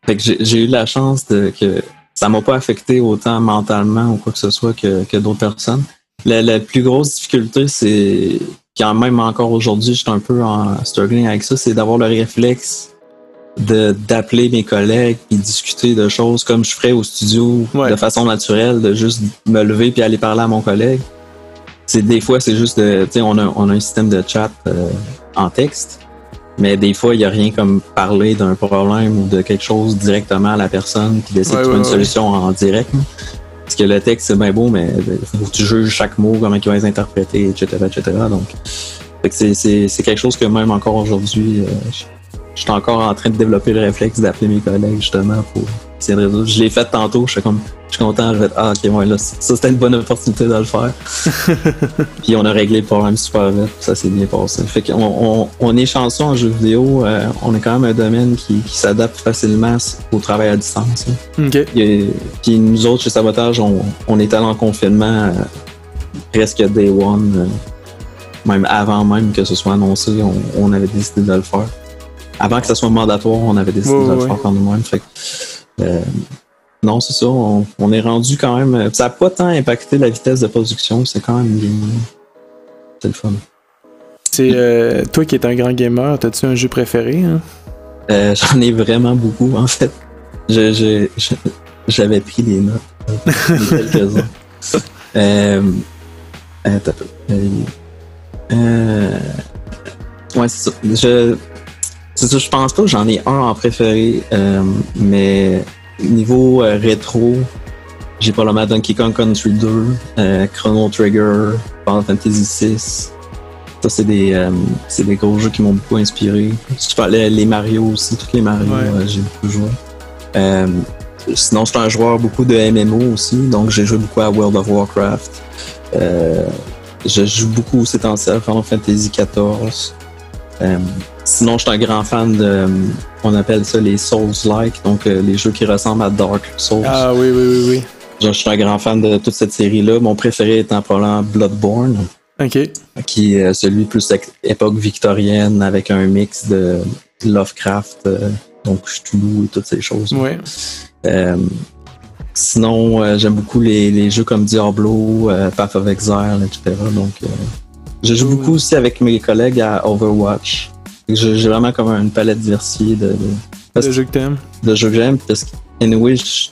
Fait que j'ai eu la chance de que ça m'a pas affecté autant mentalement ou quoi que ce soit que, que d'autres personnes. La, la plus grosse difficulté, c'est quand même encore aujourd'hui, je suis un peu en struggling avec ça, c'est d'avoir le réflexe d'appeler mes collègues et discuter de choses comme je ferais au studio Ouais. de façon naturelle, de juste me lever puis aller parler à mon collègue. C'est des fois c'est juste de, tu sais, on a on a un système de chat euh, en texte, mais des fois il y a rien comme parler d'un problème ou de quelque chose directement à la personne puis d'essayer Ouais, de trouver ouais, une solution en direct. Parce que le texte c'est bien beau, mais il faut que tu juges chaque mot, comment il va être interprété, etc., etc. Donc, c'est quelque chose que même encore aujourd'hui, euh, je suis encore en train de développer le réflexe d'appeler mes collègues justement pour essayer de résoudre. Je l'ai fait tantôt, je suis comme, je suis content, je vais ah ok, ouais, là, ça c'était une bonne opportunité de le faire. puis on a réglé le problème super vite, puis ça s'est bien passé. Fait qu'on on, on est chanceux en jeu vidéo, euh, on est quand même un domaine qui, qui s'adapte facilement au travail à distance. hein. Puis nous autres, chez Sabotage, on, on est allé en confinement euh, presque day one. euh, même avant même que ce soit annoncé, on, on avait décidé de le faire. Avant que ce soit mandatoire, on avait décidé de le faire par nous-mêmes. Fait que, euh, non, c'est ça. On, on est rendu quand même. Ça n'a pas tant impacté la vitesse de production. C'est quand même bien. c'est le fun. C'est euh, toi qui es un grand gamer, as-tu un jeu préféré? Hein? Euh, J'en ai vraiment beaucoup, en fait. Je- je- je- J'avais pris des notes. euh, quelques-uns. euh. Euh, euh, ouais, c'est ça. Je, c'est ça, je pense pas que j'en ai un en préféré, euh, mais niveau euh, rétro, j'ai pas le mal Donkey Kong Country 2, euh, Chrono Trigger, Final Fantasy VI. Ça, c'est des, euh, c'est des gros jeux qui m'ont beaucoup inspiré. Je parlais les Mario aussi, tous les Mario, Ouais. euh, j'ai beaucoup joué. Euh, sinon, je suis un joueur beaucoup de MMO aussi, donc j'ai joué beaucoup à World of Warcraft. Euh, je joue beaucoup ces temps-ci à Final Fantasy XIV. Euh, sinon, je suis un grand fan de, euh, on appelle ça les Souls-like, donc euh, les jeux qui ressemblent à Dark Souls. Ah oui, oui, oui, oui. Genre, je suis un grand fan de toute cette série-là. Mon préféré étant probablement Bloodborne, Ok. qui est celui plus époque victorienne avec un mix de Lovecraft, euh, donc Cthulhu et toutes ces choses. Ouais. Euh, sinon, euh, j'aime beaucoup les, les jeux comme Diablo, euh, Path of Exile, etc. Donc, euh, je joue beaucoup aussi avec mes collègues à Overwatch. J'ai vraiment comme une palette diversifiée de, de, Parce- Le jeu que t'aimes. de jeux que j'aime parce que anyway je,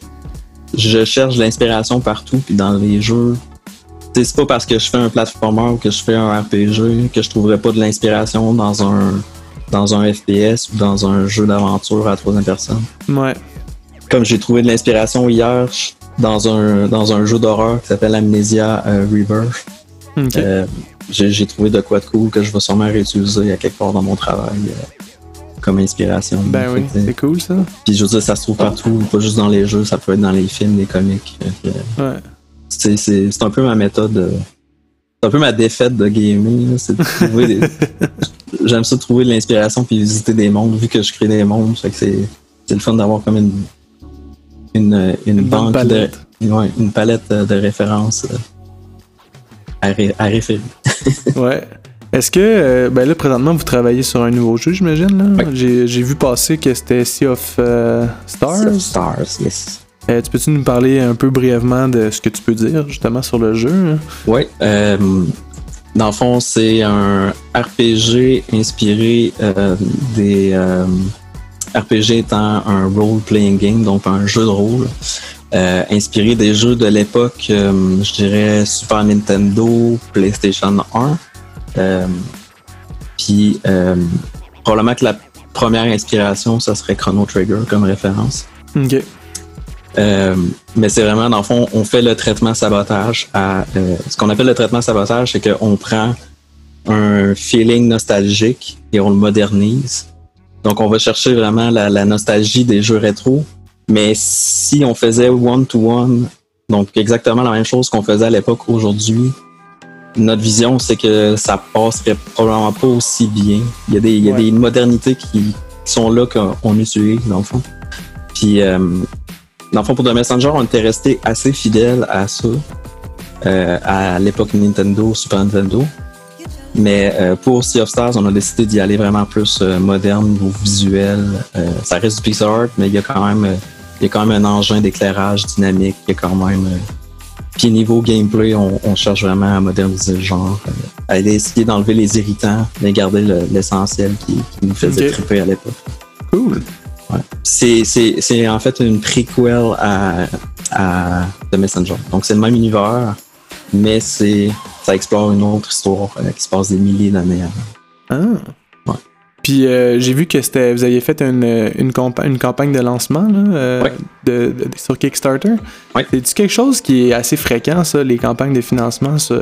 je cherche l'inspiration partout puis dans les jeux c'est pas parce que je fais un platformer ou que je fais un RPG que je trouverais pas de l'inspiration dans un dans un FPS ou dans un jeu d'aventure à troisième personne Ouais. comme j'ai trouvé de l'inspiration hier dans un dans un jeu d'horreur qui s'appelle Amnesia euh, Rebirth Ok. euh, j'ai trouvé de quoi de cool que je vais sûrement réutiliser à quelque part dans mon travail euh, comme inspiration ben oui, c'est cool ça. puis je veux dire, ça se trouve partout, pas juste dans les jeux, ça peut être dans les films, les comics. Que, Ouais. C'est c'est- c'est un peu ma méthode. euh, C'est un peu ma défaite de gaming. c'est de trouver des- J'aime ça trouver de l'inspiration puis visiter des mondes, vu que je crée des mondes. Fait que c'est c'est le fun d'avoir comme une, une, une, banque palette. de. ouais, une palette de références euh, à, ré- à référer. Ouais. Est-ce que, euh, ben là, présentement, vous travaillez sur un nouveau jeu, j'imagine, là? J'ai, vu passer que c'était Sea of euh, Stars. Stars, yes. Euh, tu peux-tu nous parler un peu brièvement de ce que tu peux dire, justement, sur le jeu? hein? Oui, dans le fond, c'est un RPG inspiré des RPG étant un role-playing game, donc un jeu de rôle, euh, inspiré des jeux de l'époque, euh, je dirais Super Nintendo, PlayStation 1. Euh, Puis euh, probablement que la première inspiration, ça serait Chrono Trigger comme référence. Ok. Euh, mais c'est vraiment, dans le fond, on fait le traitement sabotage à. euh, ce qu'on appelle le traitement sabotage, c'est qu'on prend un feeling nostalgique et on le modernise. Donc, on va chercher vraiment la, la nostalgie des jeux rétro. Mais si on faisait one-to-one, donc exactement la même chose qu'on faisait à l'époque aujourd'hui, notre vision, c'est que ça passerait probablement pas aussi bien. Il y a des, il y a Ouais. des modernités qui, qui sont là qu'on utilise, dans le fond. Puis, euh, dans le fond, pour The Messenger, on était resté assez fidèle à ça, euh, à l'époque Nintendo, Super Nintendo. Mais euh, pour Sea of Stars, on a décidé d'y aller vraiment plus euh, moderne au visuel. Euh, ça reste du pixel art, mais il y a quand même, euh, il y a quand même un engin d'éclairage dynamique. Il y a quand même. euh, puis niveau gameplay, on, on cherche vraiment à moderniser le genre, euh, à essayer d'enlever les irritants, mais garder le- l'essentiel qui, qui nous faisait Ok. triper à l'époque. Cool. Ouais. C'est, c'est, c'est en fait une prequel à, à The Messenger. Donc c'est le même univers, mais c'est ça explore une autre histoire euh, qui se passe des milliers d'années avant. Ah. Ouais. Puis euh, j'ai vu que c'était, vous aviez fait une, une, campa- une campagne de lancement là, euh, Ouais. de, de- sur Kickstarter. Ouais. C'est-tu quelque chose qui est assez fréquent, ça, les campagnes de financement ça,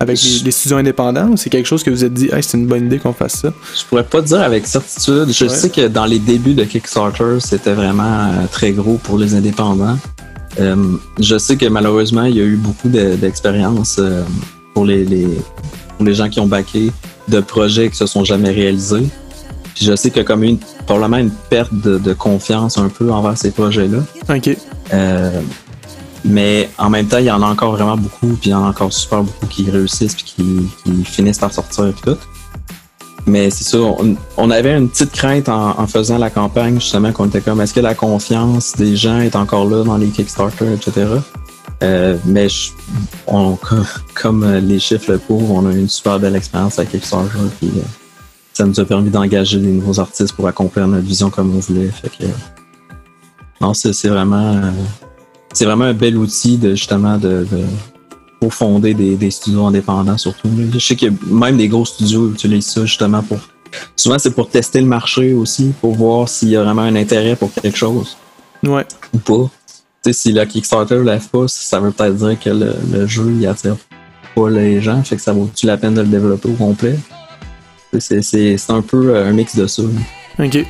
avec les, Je- les studios indépendants, ou c'est quelque chose que vous êtes dit, hey, c'est une bonne idée qu'on fasse ça? Je pourrais pas te dire avec certitude. Je sais que dans les débuts de Kickstarter, c'était vraiment très gros pour les indépendants. Euh, je sais que malheureusement, il y a eu beaucoup de- d'expériences euh, pour les, les, pour les gens qui ont backé de projets qui se sont jamais réalisés. Puis je sais qu'il y a comme une, probablement une perte de, de confiance un peu envers ces projets-là. Ok. Euh, mais en même temps, il y en a encore vraiment beaucoup, puis il y en a encore super beaucoup qui réussissent, puis qui, qui finissent par sortir, puis tout. Mais c'est ça, on, on avait une petite crainte en, en faisant la campagne, justement, qu'on était comme, est-ce que la confiance des gens est encore là dans les Kickstarter, etc. Euh, mais je- on, comme, euh, les chiffres le prouvent, on a eu une super belle expérience avec Kickstarter. Puis, euh, ça nous a permis d'engager des nouveaux artistes pour accomplir notre vision comme on voulait. Fait que, non, c'est c'est vraiment, euh, c'est vraiment un bel outil de justement de, de- pour fonder des, des studios indépendants surtout. Je sais que même des gros studios utilisent ça justement pour. Souvent, c'est pour tester le marché aussi, pour voir s'il y a vraiment un intérêt pour quelque chose Ouais. ou pas. Tu sais, si le Kickstarter lève pas, ça veut peut-être dire que le, le jeu il attire pas les gens, fait que ça vaut-tu la peine de le développer au complet? C'est un peu euh, un mix de ça. là. Ok.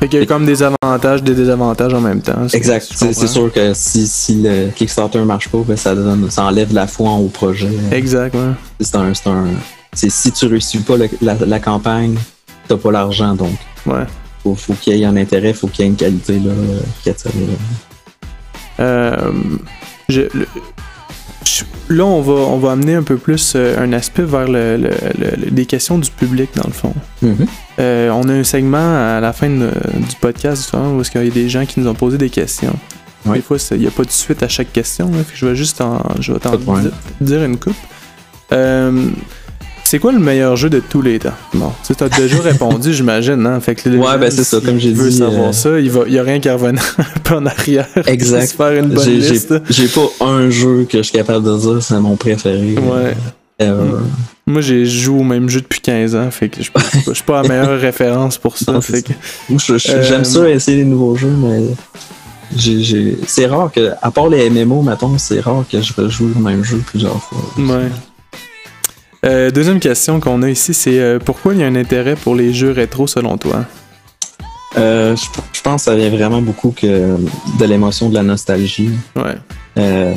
Fait qu'il y a comme des avantages, des désavantages en même temps. Exact. C'est sûr que si, si le Kickstarter marche pas, ben ça, donne, ça enlève la foi au projet. Exact, ouais. C'est un, c'est si tu réussis pas le- la, la campagne, t'as pas l'argent, donc Ouais. faut, faut qu'il y ait un intérêt, faut qu'il y ait une qualité là, qui attire. Euh, je- le- je- là, on va, on va amener un peu plus euh, un aspect vers le, le- le- le- des questions du public, dans le fond. Mhm. Euh, on a un segment à la fin de- du podcast justement, où il y a des gens qui nous ont posé des questions. Oui. Des fois, il n'y a pas de suite à chaque question. là, fait que je vais juste en, je vais dire une coupe. C'est quoi le meilleur jeu de tous les temps? Bon, tu as déjà répondu, j'imagine. Hein? Fait que les Ouais, gens, ben, c'est ça, comme j'ai dit, savoir euh, ça, il n'y a rien qui revenir un peu en arrière. Exact. se faire une bonne J'ai- J'ai liste. j'ai pas un jeu que je suis capable de dire c'est mon préféré. Ouais. euh, ever. Moi, j'ai joué au même jeu depuis 15 ans, fait que je suis pas la meilleure référence pour ça. Non, fait que, Moi, je- je- Euh, j'aime ça essayer des nouveaux jeux, mais j'ai- j'ai- c'est rare que, à part les MMO, mettons, c'est rare que je rejoue le même jeu plusieurs fois. ouais. Euh, deuxième question qu'on a ici, c'est euh, pourquoi il y a un intérêt pour les jeux rétro selon toi? Euh, je, je pense que ça vient vraiment beaucoup que de l'émotion, de la nostalgie. Ouais.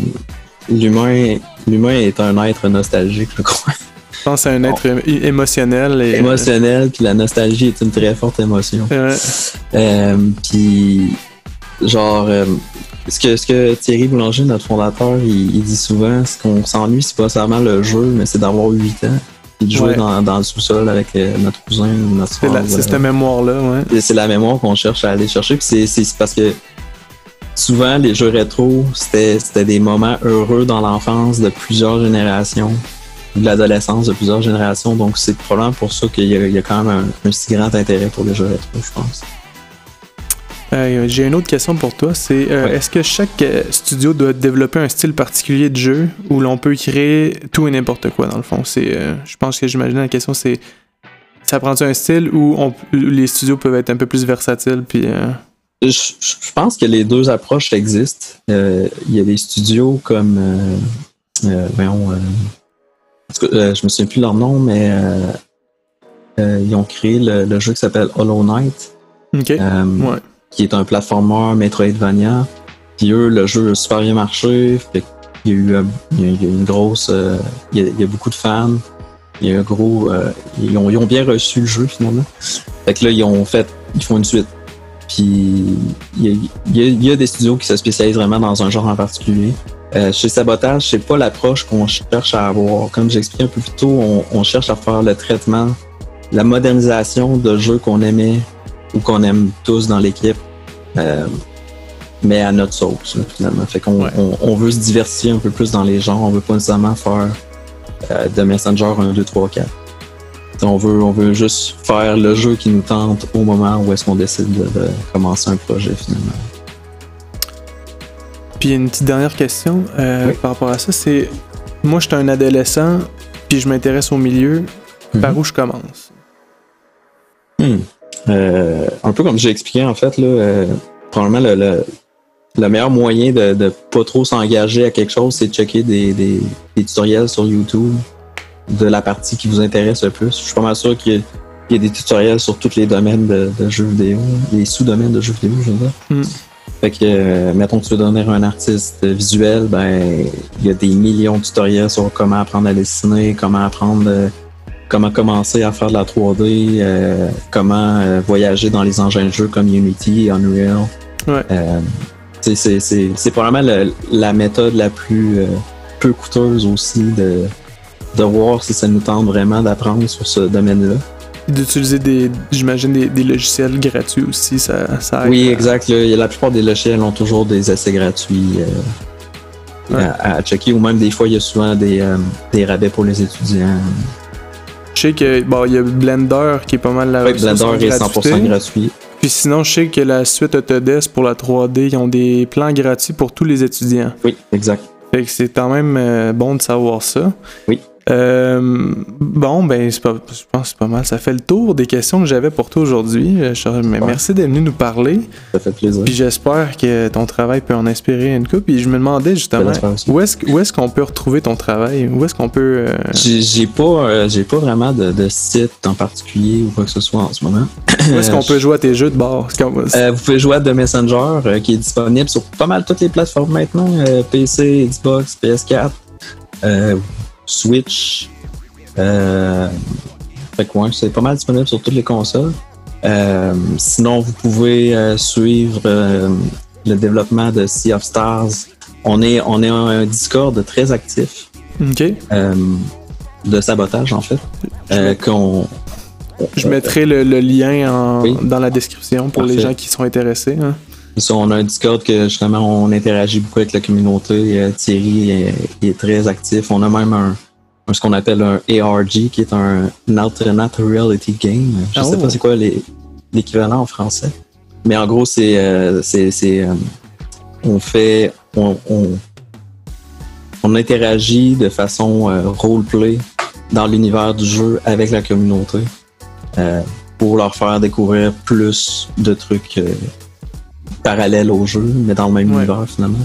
L'humain l'humain est un être nostalgique, je crois. Je pense à un être émotionnel et. Émotionnel, puis la nostalgie est une très forte émotion. Ouais. Puis, genre, ce, que, ce que Thierry Boulanger, notre fondateur, il, il dit souvent, ce qu'on s'ennuie, c'est pas seulement le jeu, mais c'est d'avoir 8 ans. Puis de jouer Ouais. dans, dans le sous-sol avec euh, notre cousin ou notre C'est la- c'est cette mémoire-là, ouais. Et c'est la mémoire qu'on cherche à aller chercher. Puis c'est- c'est c'est parce que souvent, les jeux rétro, c'était des moments heureux dans l'enfance de plusieurs générations, de l'adolescence de plusieurs générations. Donc, c'est probablement pour ça qu'il y, y a quand même un, un si grand intérêt pour les jeux rétro, je pense. Euh, J'ai une autre question pour toi. C'est euh, Ouais. est-ce que chaque euh, studio doit développer un style particulier de jeu où l'on peut créer tout et n'importe quoi dans le fond? C'est, euh, je pense que j'imagine la question c'est ça prend un style où on, les studios peuvent être un peu plus versatiles puis Je, pense que les deux approches existent. Il y a des studios comme. Voyons. cas, je me souviens plus leur nom, mais ils ont créé le, le jeu qui s'appelle Hollow Knight. ok euh, ouais qui est un platformer Metroidvania. Puis eux, le jeu a super bien marché. Fait qu'il y a eu, euh, il y a- a une grosse. euh, il, y a, beaucoup de fans. Il y a un gros. euh, ils, ont, bien reçu le jeu finalement. Fait que là, ils ont fait. Ils font une suite. Puis il y a, des studios qui se spécialisent vraiment dans un genre en particulier. Euh, chez Sabotage, c'est pas l'approche qu'on cherche à avoir. Comme j'expliquais un peu plus tôt, on cherche à faire le traitement, la modernisation de jeux qu'on aimait ou qu'on aime tous dans l'équipe, euh, mais à notre sauce, là, finalement. Fait qu'on Ouais. on, on veut se diversifier un peu plus dans les genres. On veut pas nécessairement faire euh, de Messenger 1, 2, 3, 4. T'sais, On veut, on veut juste faire le jeu qui nous tente au moment où est-ce qu'on décide de, de commencer un projet finalement. Puis une petite dernière question euh, Oui. par rapport à ça, c'est moi je suis un adolescent, puis je m'intéresse au milieu, par Mhm. où je commence? Hmm. Euh, un peu comme j'ai expliqué en fait, là, euh, probablement le, le, le meilleur moyen de, de pas trop s'engager à quelque chose, c'est de checker des, des, des tutoriels sur YouTube de la partie qui vous intéresse le plus. Je suis pas mal sûr qu'il y, y a des tutoriels sur tous les domaines de, de jeux vidéo, les sous-domaines de jeux vidéo, je veux dire. Hmm. Fait que, euh, mettons que tu veux devenir un artiste visuel, ben, il y a des millions de tutoriels sur comment apprendre à dessiner, comment apprendre, euh, comment commencer à faire de la 3D, euh, comment euh, voyager dans les engins de jeu comme Unity, Unreal. Ouais. Euh, c'est- probablement le- la méthode la plus peu coûteuse aussi de, de voir si ça nous tente vraiment d'apprendre sur ce domaine-là. D'utiliser des, j'imagine, des, des logiciels gratuits aussi, ça, ça aide Oui, exact. la plupart des logiciels ont toujours des essais gratuits. euh, Ouais. à, à checker. Ou même des fois, il y a souvent des, euh, des rabais pour les étudiants. Je sais que bon, il y a Blender qui est pas mal la Ouais, Blender est 100% gratuité. gratuit. Puis sinon, je sais que la suite Autodesk pour la 3D, ils ont des plans gratuits pour tous les étudiants. Oui, exact. Fait que c'est quand même euh, bon de savoir ça. Oui. Euh, bon, ben, pas, je pense que c'est pas mal. Ça fait le tour des questions que j'avais pour toi aujourd'hui. Euh. Merci d'être venu nous parler. Ça fait plaisir. Puis j'espère que ton travail peut en inspirer une couple. Puis je me demandais justement, où est-ce qu'on peut retrouver ton travail? Où est-ce qu'on peut... euh, J'ai pas, euh, j'ai pas vraiment de, de site en particulier ou quoi que ce soit en ce moment. où est-ce qu'on peut jouer à tes jeux de bord? Vous pouvez jouer à The Messenger, qui est disponible sur pas mal toutes les plateformes maintenant PC, Xbox, PS4, euh, Switch. Euh, fait que ouais, c'est pas mal disponible sur toutes les consoles. Euh, sinon, vous pouvez euh, suivre euh, le développement de Sea of Stars. On est, on est un Discord très actif de sabotage en fait. Qu'on Je mettrai le, le lien en- Oui. dans la description pour les gens qui sont intéressés. hein. Ça, on a un Discord que justement on interagit beaucoup avec la communauté. Euh, Thierry est, il est très actif. On a même un, un- ce qu'on appelle un ARG qui est un un alternate reality game. Je Ah, sais oh. pas c'est quoi l'équivalent en français. Mais en gros, c'est euh, c'est c'est, euh, on fait on, on, on interagit de façon euh, roleplay dans l'univers du jeu avec la communauté euh, pour leur faire découvrir plus de trucs parallèles au jeu, mais dans le même Ouais. univers finalement.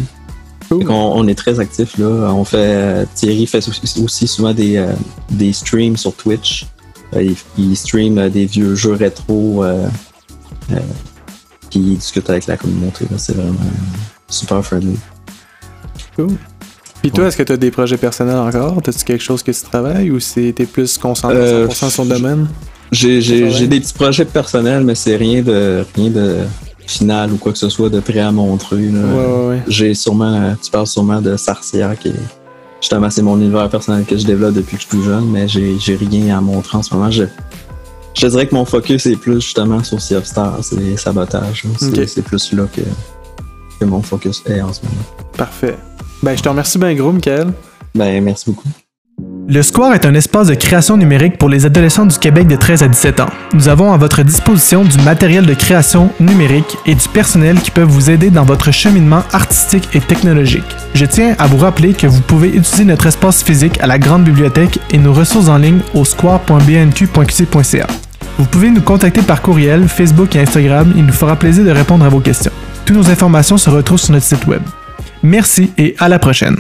Cool. On, est très actif là. On fait Thierry fait aussi, souvent des, euh, des streams sur Twitch. Euh, il, il stream euh, des vieux jeux rétro. Puis il discute avec la communauté. C'est vraiment super friendly. Puis toi, est-ce que tu as des projets personnels encore? As-tu quelque chose que tu travailles ou t'es plus concentré Euh, 100% sur le domaine? J'ai des petits projets personnels, mais c'est rien de rien de final ou quoi que ce soit de prêt à montrer. Ouais, ouais, ouais. J'ai sûrement, tu parles sûrement de Sarcia, qui est justement c'est mon univers personnel que je développe depuis que je suis plus jeune, mais j'ai, rien à montrer en ce moment. Je, je dirais que mon focus est plus justement sur Sea of Stars et sabotage. là. C'est, Ok. c'est plus là que, que mon focus est en ce moment. Parfait. Ben, je te remercie bien gros, Michael. Ben merci beaucoup. Le Square est un espace de création numérique pour les adolescents du Québec de 13 à 17 ans. Nous avons à votre disposition du matériel de création numérique et du personnel qui peuvent vous aider dans votre cheminement artistique et technologique. Je tiens à vous rappeler que vous pouvez utiliser notre espace physique à la grande bibliothèque et nos ressources en ligne au square.bnq.qc.ca. Vous pouvez nous contacter par courriel, Facebook et Instagram, il nous fera plaisir de répondre à vos questions. Toutes nos informations se retrouvent sur notre site web. Merci et à la prochaine.